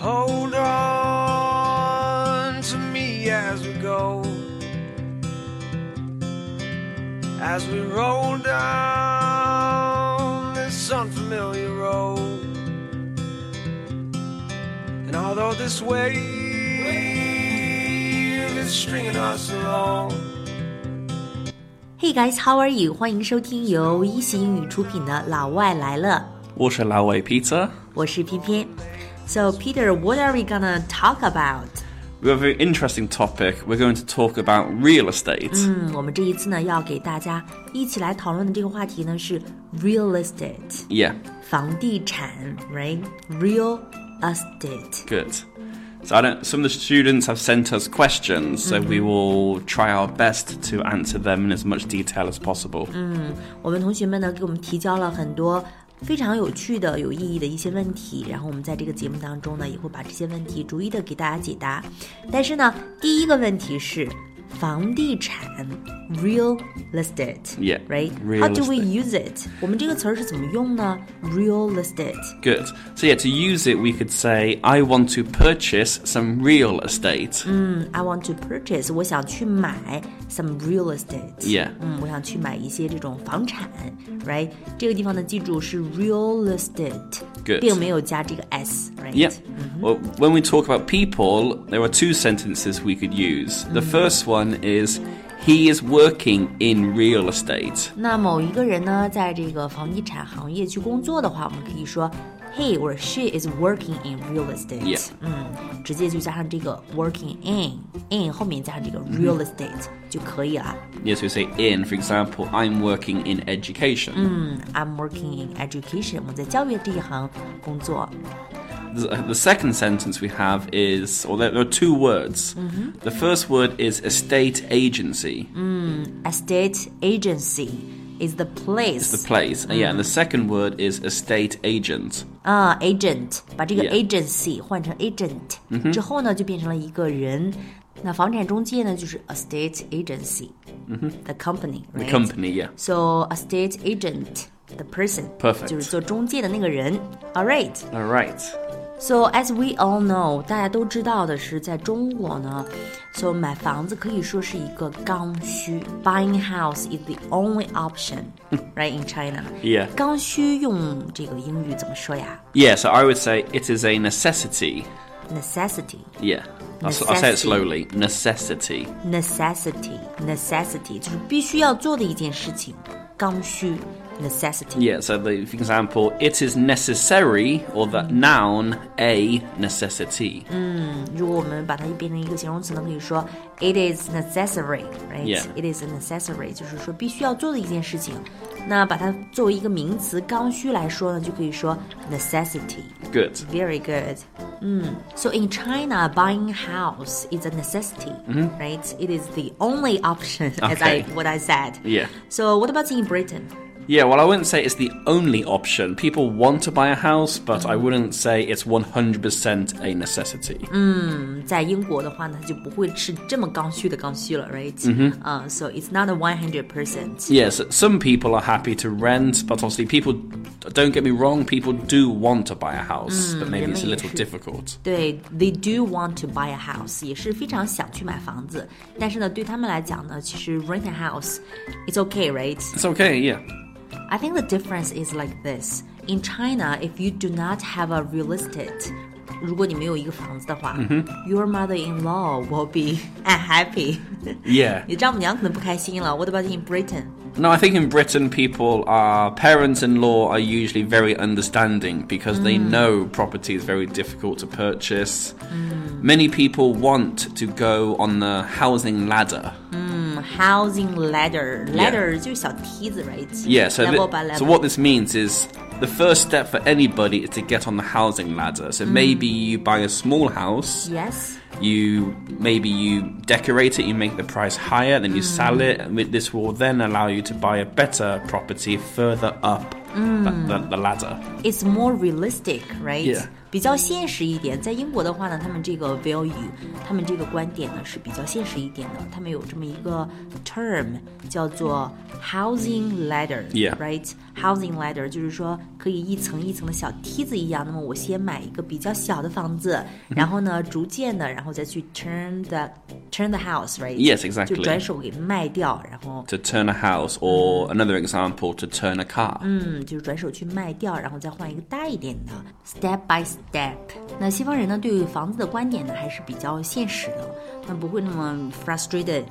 Hold on to me as we go, as we roll down this unfamiliar road. And although this wave is stringing us along. Hey guys, how are you？欢迎收听由一席英语出品的《老外来了》，我是老外 Peter，我是翩翩。So Peter, what are we gonna talk about? We have a very interesting topic. We're going to talk about real estate. 嗯，我们这一次呢要给大家一起来讨论的这个话题呢是 real estate， Yeah, 房地产，right? Real estate. good. So I don't, some of the students have sent us questions, so we will try our best to answer them in as much detail as possible. 我们同学们呢给我们提交了很多 非常有趣的、有意义的一些问题，然后我们在这个节目当中呢也会把这些问题逐一的给大家解答。但是呢，第一个问题是房地产 real estate。 Yeah, Right? real How do we estate. use it? 我们这个词儿是怎么用呢？Real estate. Good. So yeah, to use it, we could say, I want to purchase some real estate. 嗯，I want to purchase，我想去买 some real estate。 Yeah. 嗯，我想去买一些这种房产，right？这个地方呢，记住是 real estate， Good. 并没有加这个 s，right？ Yeah. Well, when we talk about people, there are two sentences we could use. The first one is, he is working in real estate. 那某一个人呢，在这个房地产行业去工作的话，我们可以说 he or she is working in real estate。 Yeah. 嗯，直接就加上这个 working in，in 后面加上这个 real estate、就可以了。 Yes, we say in. For example, I'm working in education. 嗯，I'm working in education，我在教育这一行工作。 The, the second sentence we have is, or there, there are two words. The first word is estate agency, Estate agency is the place. the place. And yeah, and the second word is estate agent. 啊、a g e n t 把这个 Yeah. agency 换成 agent、之后呢，就变成了一个人。那房产中介呢，就是 estate agency、the company， The right? company, yeah. So estate agent, the person, Perfect. 就是做中介的那个人。All right. All right. So as we all know，大家都知道的是，在中国呢，so 买房子可以说是一个刚需。Buying house is the only option, right in China. Yeah. 刚需用这个英语怎么说呀 Yeah, so I would say it is a necessity. ？Necessity, Yeah. I'll, s- I'll say it Necessity. slowly. Necessity. necessity, necessity，就是必须要做的一件事情，刚需。 Necessity. Yeah, so the for example, it is necessary, or the noun, a necessity. 如果我们把它变成一个形容词呢，可以说 it is necessary, right? Yeah. It is necessary，就是说必须要做的一件事情。那把它作为一个名词刚需来说呢，就可以说 necessity. Good. Very good. 嗯，So in China, buying house is a necessity, right? It is the only option, as I Okay. what I said. Yeah. So what about in Britain? Yeah, well, I wouldn't say it's the only option. People want to buy a house, but I wouldn't say it's 100% a necessity. 在英国的话呢，就不会是这么刚需的刚需了，right？嗯哼。啊、s o it's not a one hundred percent. Yes, some people are happy to rent, but obviously, people don't get me wrong, people do want to buy a house, but maybe it's a 人们也 little 是。 difficult. 对，they do want to buy a house，也是非常想去买房子。但是呢，对他们来讲呢，其实 rent a house，it's okay, right? It's okay, yeah. I think the difference is like this. In China, if you do not have a real estate, 如果你没有一个房子的话、y o u r mother-in-law will be unhappy. Yeah. 你丈母娘可能不开心了。What about in Britain? No, I think in Britain, people are parents in law are usually very understanding because they know property is very difficult to purchase. Many people want to go on the housing ladder. Housing ladder, ladder 就是小梯子，right? Yeah, so, level thi- by level. so what this means is the first step for anybody is to get on the housing ladder. So maybe you buy a small house, Yes. you maybe you decorate it, you make the price higher, then you sell it. And with- this will then allow you to buy a better property further up the, the, the ladder. It's more realistic, right? Yeah. 比较现实一点。在英国的话呢，他们这个 value，他们这个观点呢是比较现实一点的。他们有这么一个 term 叫做 housing ladder，right？housing ladder 就是说可以一层一层的小梯子一样。那么我先买一个比较小的房子，然后呢，逐渐的，然后再去 turn the turn the house，right？Yes, exactly. 就转手给卖掉，然后 to turn a house or another example to turn a car. 嗯，就是转手去卖掉，然后再换一个大一点的，step by step。 那西方人呢，对于房子的观点呢，还是比较现实的，他们不会那么 frustrated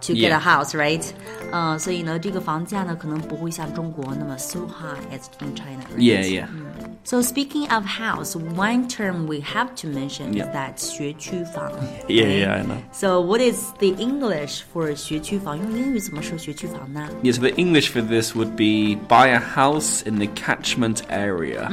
to get a house，right？嗯，所以呢，这个房价呢，可能不会像中国那么 so high as in China。Yeah, yeah. So speaking of house, one term we have to mention is that 学区房。 Yeah, yeah, I know. So what is the English for 学区房？用英语怎么说学区房呢？ Yeah, so the English for this would be buy a house in the catchment area.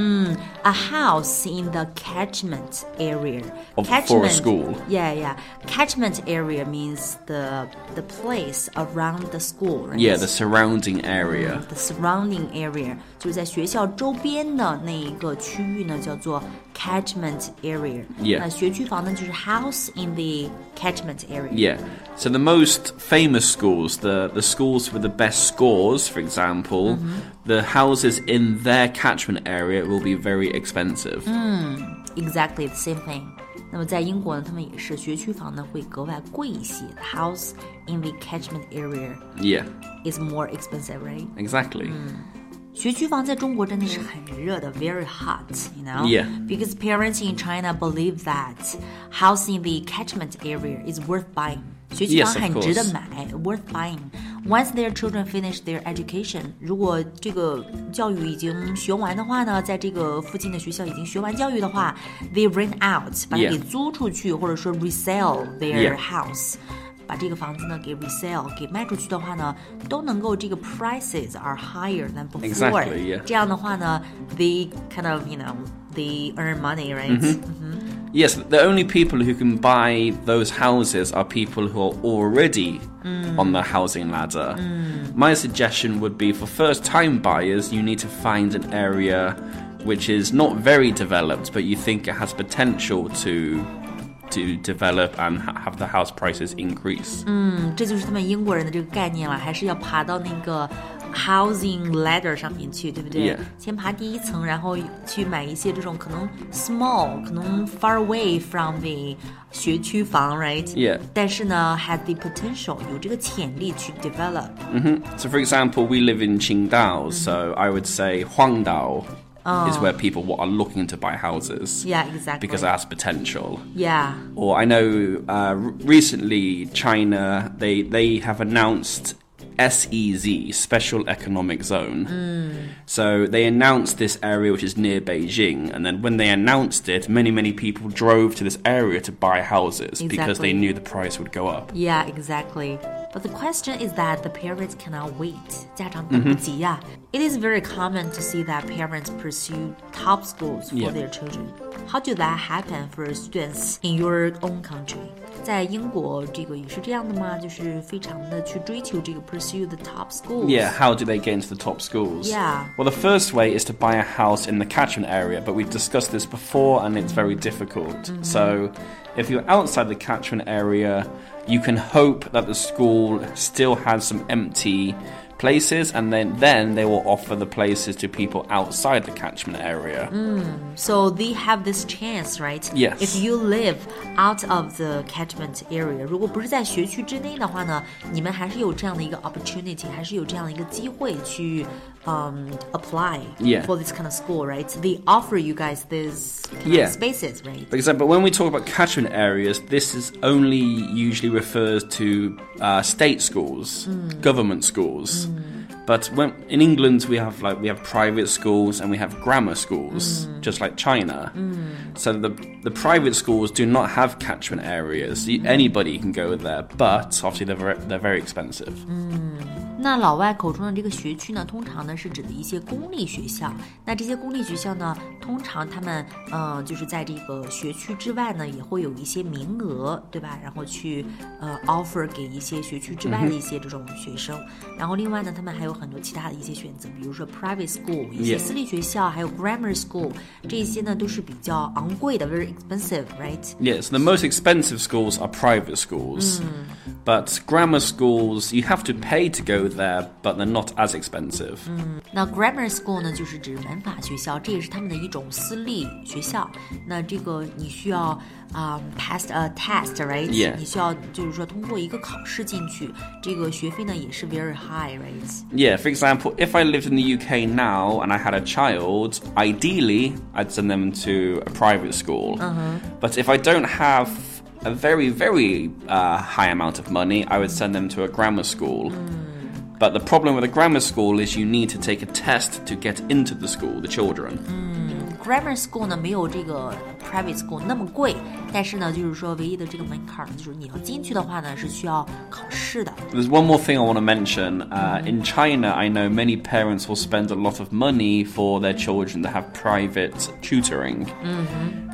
A house in the catchment area. Of- for a school. Yeah, yeah. Catchment area means the the place around the school, right? Yeah, the surrounding area. the surrounding area 就是在学校周边的那一个 区域呢，叫做 catchment area。 Yeah. 那学区房呢，就是 house in the catchment area。 Yeah. So the most famous schools, the, the schools with the best scores, for example, the houses in their catchment area will be very expensive. Exactly the same thing。那么在英国呢，他们也是学区房呢会格外贵一些。The house in the catchment area Yeah, is more expensive, right? exactly. 学区房在中国真的是很热的，very hot, you know? Yeah. Because parents in China believe that house in the catchment area is worth buying. 学区 Yes, 房 of 很值得 course. 买，worth buying. Once their children finish their education，如果这个教育已经学完的话呢，在这个附近的学校已经学完教育的话，they rent out，把它 Yeah. 给租出去，或者说 resell their Yeah. house。把这个房子呢给 resell 给卖出去的话呢，都能够这个 prices are higher than before。 Exactly, yeah. 这样的话呢，they kind of you know they earn money, right？、 Yes, the only people who can buy those houses are people who are already on the housing ladder. My suggestion would be for first time buyers, you need to find an area which is not very developed, but you think it has potential to to develop and ha- have the house prices increase. 嗯，这就是他们英国人的这个概念了，还是要爬到那个 housing ladder 上面去，对不对 Yeah. 先爬第一层，然后去买一些这种可能 small，可能 far away from the 学区房，right？ Yeah. 但是呢，had the potential 有这个潜力去 develop。 So, for example, we live in Qingdao, so I would say Huangdao is where people are looking to buy houses Yeah, exactly. because it has potential. yeah. Or I know uh, recently China they they have announced SEZ Special Economic Zone. So they announced this area which is near Beijing, and then when they announced it, many many people drove to this area to buy houses because they knew the price would go up. Yeah, exactly. But the question is that the parents cannot wait. 家长等不及呀、It is very common to see that parents pursue top schools for Yeah. their children. How do that happen for students in your own country? 在英国，这个也是这样的吗？就是非常的去追求这个 pursue the top schools. Yeah, how do they get into the top schools? Yeah. Well, the first way is to buy a house in the catchment area, but we've discussed this before and it's very difficult. So, if you're outside the catchment area, you can hope that the school still has some empty places and then then they will offer the places to people outside the catchment area. So they have this chance, right? Yes. If you live out of the catchment area，如果不是在学区之内的话呢，你们还是有这样的一个 opportunity，还是有这样的一个机会去um apply Yeah. for this kind of school, right? They offer you guys these kind Yeah. of spaces, right? For example, when we talk about catchment areas, this is only usually refers to uh, state schools, government schools. But when in England we have like we have private schools and we have grammar schools, just like China. So the the private schools do not have catchment areas. Y- Anybody can go there, but obviously they're very, they're very expensive. 那老外口中的这个学区呢，通常呢是指的一些公立学校。那这些公立学校呢， 通常他们呃就是在这个学区之外呢，也会有一些名额，对吧？然后去呃 offer 给一些学区之外的一些这种学生。然后另外呢，他们还有很多其他的一些选择，比如说 private school 一些.私立学校，还有 grammar school 这些呢都是比较昂贵的，very expensive，right？Yes, the most expensive schools are private schools. But grammar schools, you have to pay to go there, but they're not as expensive. 嗯那 grammar school 呢，就是指文法学校，这也是他们的一种私立学校。那这个你需要啊、pass a test，right？、 Yeah. 你需要就是说通过一个考试进去，这个学费呢也是 very high，right？ Yeah, for example, if I lived in the UK now and I had a child, ideally I'd send them to a private school. But if I don't have a very, very uh, high amount of money, I would send them to a grammar school. But the problem with a grammar school is you need to take a test to get into the school, the children. Grammar school 呢没有这个 private school 那么贵，但是呢，就是说唯一的这个门槛儿就是你要进去的话呢是需要考试的。 There's one more thing I want to mention. Uh, in China, I know many parents will spend a lot of money for their children to have private tutoring.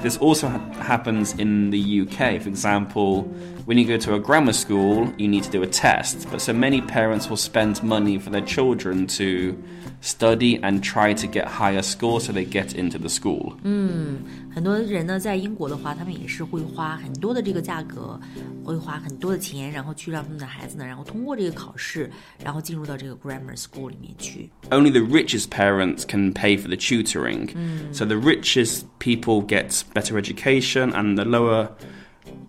This also ha- happens in the UK. For example, when you go to a grammar school, you need to do a test. But so many parents will spend money for their children to study and try to get higher scores so they get into the school. 很多人呢，在英国的话，他们也是会花很多的这个价格，会花很多的钱，然后去让他们的孩子呢，然后通过这个考试，然后进入到这个 grammar school 里面去。 only the richest parents can pay for the tutoring. So the richest people get better education, and the lower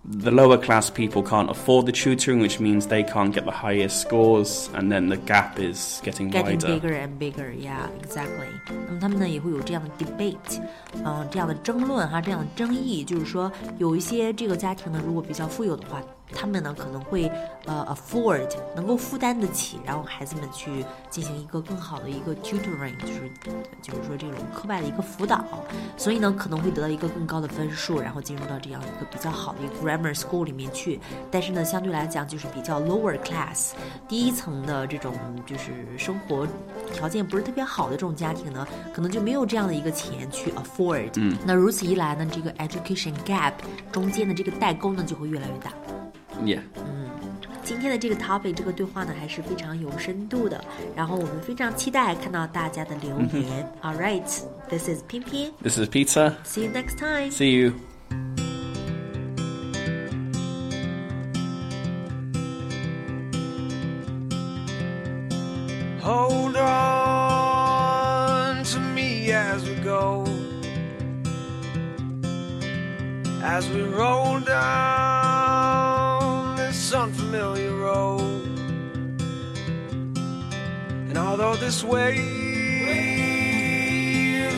the lower class people can't afford the tutoring, which means they can't get the highest scores, and then the gap is getting Getting wider. bigger and bigger, yeah, exactly. 那么他们呢也会有这样的 debate，嗯、这样的争论哈，这样的争议，就是说有一些这个家庭呢，如果比较富有的话， 他们呢可能会呃 afford 能够负担得起，然后孩子们去进行一个更好的一个 tutoring，就是就是说这种课外的一个辅导，所以呢可能会得到一个更高的分数，然后进入到这样一个比较好的一个 grammar school 里面去。但是呢，相对来讲就是比较 lower class 第一层的这种就是生活条件不是特别好的这种家庭呢，可能就没有这样的一个钱去 afford。嗯，那如此一来呢，这个 education gap 中间的这个代沟呢就会越来越大。Yeah. 今天的这个 topic 这个对话呢还是非常有深度的，然后我们非常期待看到大家的留言。All right, this is 翩翩 This is Peter. See you next time. See you. Hold on to me as we go, as we roll down this unfamiliar road. And although this wave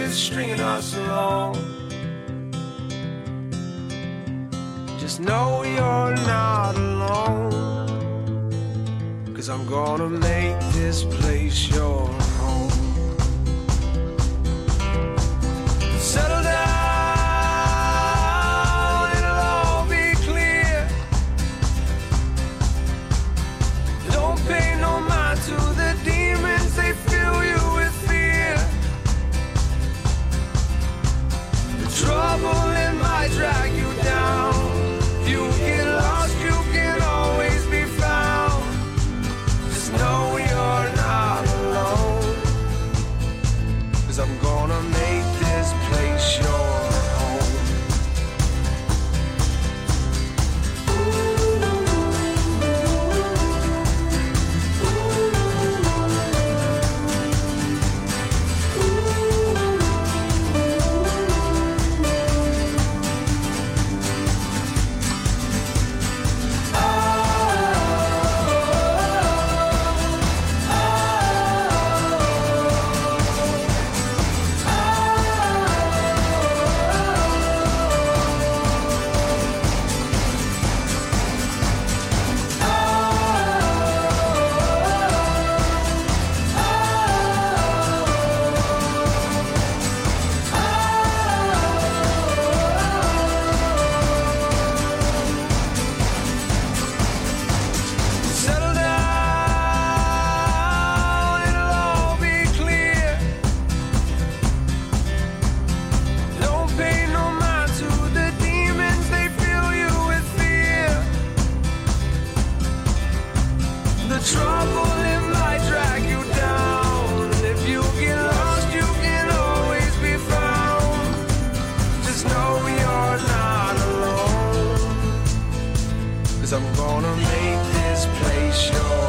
is stringing us along, just know you're not alone. Cause I'm gonna make this place your I'm gonna make this place yours.